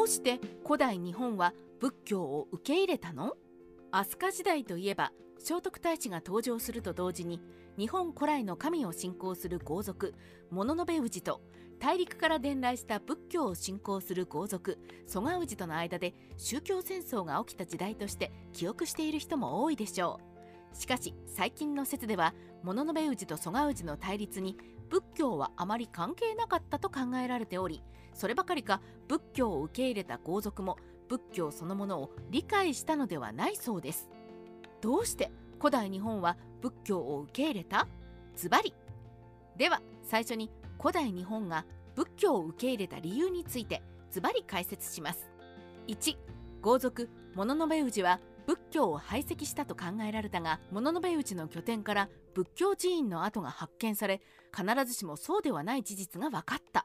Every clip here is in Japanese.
どうして古代日本は仏教を受け入れたの？飛鳥時代といえば聖徳太子が登場すると同時に日本古来の神を信仰する豪族物部氏と大陸から伝来した仏教を信仰する豪族蘇我氏との間で宗教戦争が起きた時代として記憶している人も多いでしょう。しかし最近の説では物の部氏と蘇我氏の対立に仏教はあまり関係なかったと考えられておりそればかりか仏教を受け入れた豪族も仏教そのものを理解したのではないそうです。どうして古代日本は仏教を受け入れた？ズバリ。では最初に古代日本が仏教を受け入れた理由についてズバリ解説します。1豪族物部氏は仏教を排斥したと考えられたが物部氏の拠点から仏教寺院の跡が発見され必ずしもそうではない事実が分かった。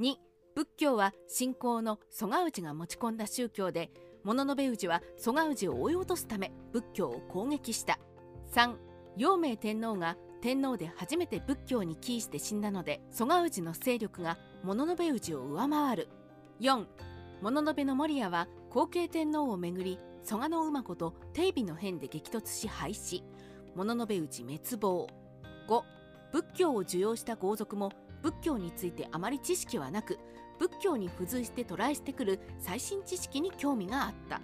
2仏教は信仰の蘇我氏が持ち込んだ宗教で物部氏は蘇我氏を追い落とすため仏教を攻撃した。3陽明天皇が天皇で初めて仏教に帰依して死んだので蘇我氏の勢力が物部氏を上回る。4物部の守屋は後継天皇をめぐり蘇我の馬子と定備の変で激突し廃止。物の部氏滅亡。5仏教を受容した豪族も仏教についてあまり知識はなく仏教に付随して渡来してくる最新知識に興味があった。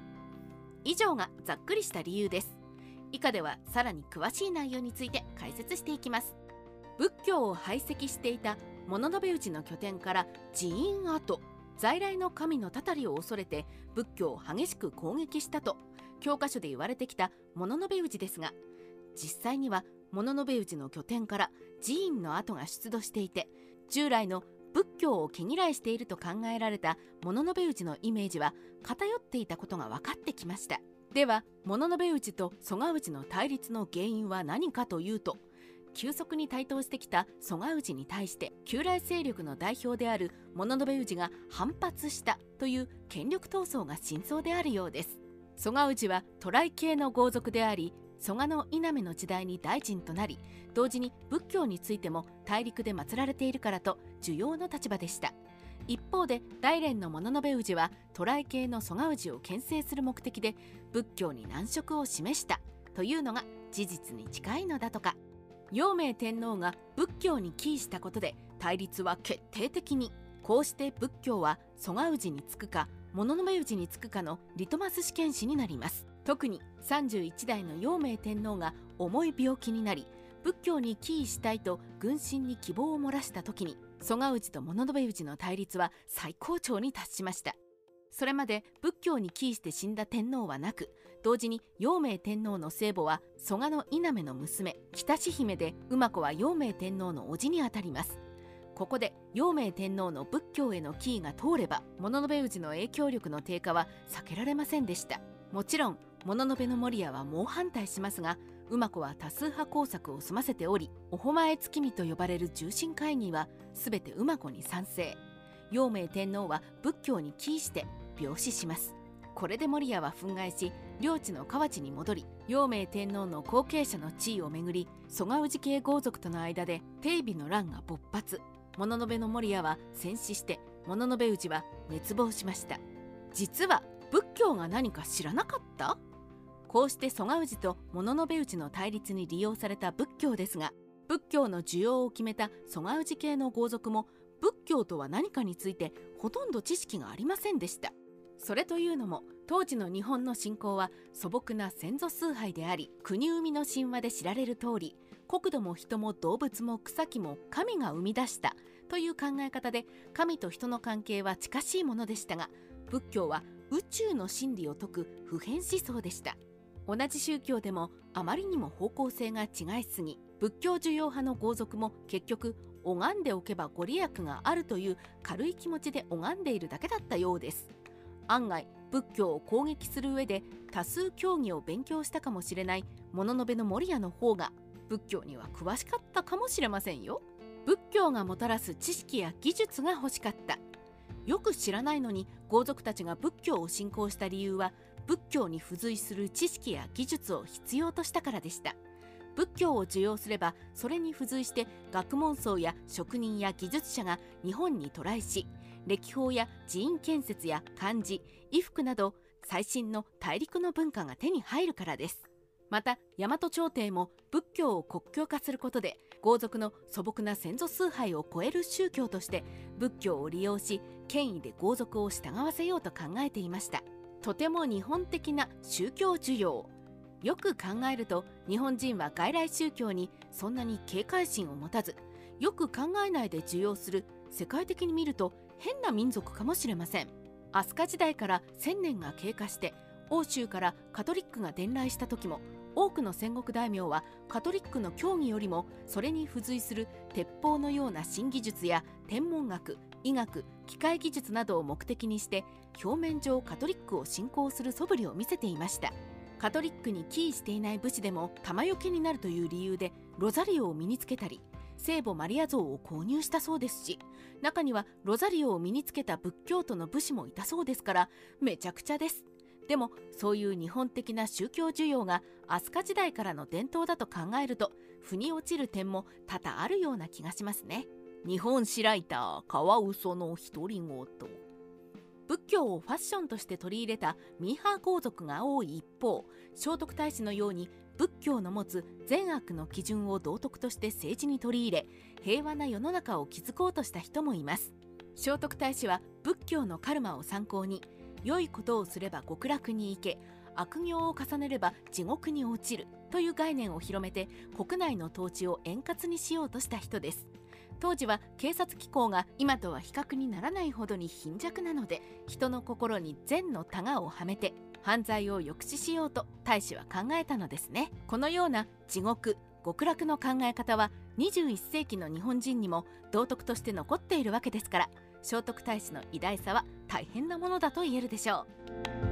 以上がざっくりした理由です。以下ではさらに詳しい内容について解説していきます。仏教を排斥していた物の部内の拠点から寺院跡。在来の神のたたりを恐れて仏教を激しく攻撃したと教科書で言われてきた物の部内ですが実際には物の部内の拠点から寺院の跡が出土していて従来の仏教を毛嫌いしていると考えられた物の部内のイメージは偏っていたことが分かってきました。では物の部内と蘇我内の対立の原因は何かというと急速に台頭してきた蘇我内に対して旧来勢力の代表である物部内が反発したという権力闘争が真相であるようです。蘇我内は渡来系の豪族であり蘇我の稲目の時代に大臣となり同時に仏教についても大陸で祀られているからと重要の立場でした。一方で大連の物部氏は渡来系の蘇我氏を牽制する目的で仏教に難色を示したというのが事実に近いのだとか。陽明天皇が仏教に帰依したことで対立は決定的にこうして仏教は蘇我氏につくか物部氏につくかのリトマス試験紙になります。特に31代の陽明天皇が重い病気になり仏教に帰依したいと軍神に希望を漏らした時に蘇我氏と物部氏の対立は最高潮に達しました。それまで仏教に帰依して死んだ天皇はなく同時に陽明天皇の聖母は蘇我の稲目の娘北志姫で馬子は陽明天皇の叔父にあたります。ここで陽明天皇の仏教への帰依が通れば物部氏の影響力の低下は避けられませんでした。もちろん物部の守屋は猛反対しますが馬子は多数派工作を済ませておりおほまえ月見と呼ばれる重臣会議は全て馬子に賛成。陽明天皇は仏教に帰依して病死します。これで守屋は憤慨し領地の河内に戻り陽明天皇の後継者の地位をめぐり蘇我氏系豪族との間で定備の乱が勃発。物部の守屋は戦死して物部氏は滅亡しました。実は仏教が何か知らなかった？こうして蘇我氏と物部氏の対立に利用された仏教ですが仏教の需要を決めた蘇我氏系の豪族も仏教とは何かについてほとんど知識がありませんでした。それというのも当時の日本の信仰は素朴な先祖崇拝であり国生みの神話で知られる通り国土も人も動物も草木も神が生み出したという考え方で神と人の関係は近しいものでしたが仏教は宇宙の真理を説く普遍思想でした。同じ宗教でもあまりにも方向性が違いすぎ仏教需要派の豪族も結局拝んでおけばご利益があるという軽い気持ちで拝んでいるだけだったようです。案外仏教を攻撃する上で多数教義を勉強したかもしれない物の部の守屋の方が仏教には詳しかったかもしれませんよ。仏教がもたらす知識や技術が欲しかった。よく知らないのに豪族たちが仏教を信仰した理由は仏教に付随する知識や技術を必要としたからでした。仏教を受容すればそれに付随して学問層や職人や技術者が日本に渡来し歴法や寺院建設や漢字衣服など最新の大陸の文化が手に入るからです。また大和朝廷も仏教を国教化することで豪族の素朴な先祖崇拝を超える宗教として仏教を利用し権威で豪族を従わせようと考えていました。とても日本的な宗教需要。よく考えると日本人は外来宗教にそんなに警戒心を持たずよく考えないで受容する世界的に見ると変な民族かもしれません。飛鳥時代から1000年が経過して欧州からカトリックが伝来した時も多くの戦国大名はカトリックの教義よりもそれに付随する鉄砲のような新技術や天文学医学機械技術などを目的にして表面上カトリックを信仰する素振りを見せていました。カトリックに帰依していない武士でも玉よけになるという理由でロザリオを身につけたり聖母マリア像を購入したそうですし中にはロザリオを身につけた仏教徒の武士もいたそうですからめちゃくちゃです。でもそういう日本的な宗教需要が飛鳥時代からの伝統だと考えると腑に落ちる点も多々あるような気がしますね。日本史ライターカワウソの独り言。仏教をファッションとして取り入れたミーハー皇族が多い一方聖徳太子のように仏教の持つ善悪の基準を道徳として政治に取り入れ平和な世の中を築こうとした人もいます。聖徳太子は仏教のカルマを参考に良いことをすれば極楽に行け悪行を重ねれば地獄に落ちるという概念を広めて国内の統治を円滑にしようとした人です。当時は警察機構が今とは比較にならないほどに貧弱なので人の心に善のタガをはめて犯罪を抑止しようと大使は考えたのですね。このような地獄極楽の考え方は21世紀の日本人にも道徳として残っているわけですから聖徳太子の偉大さは大変なものだと言えるでしょう。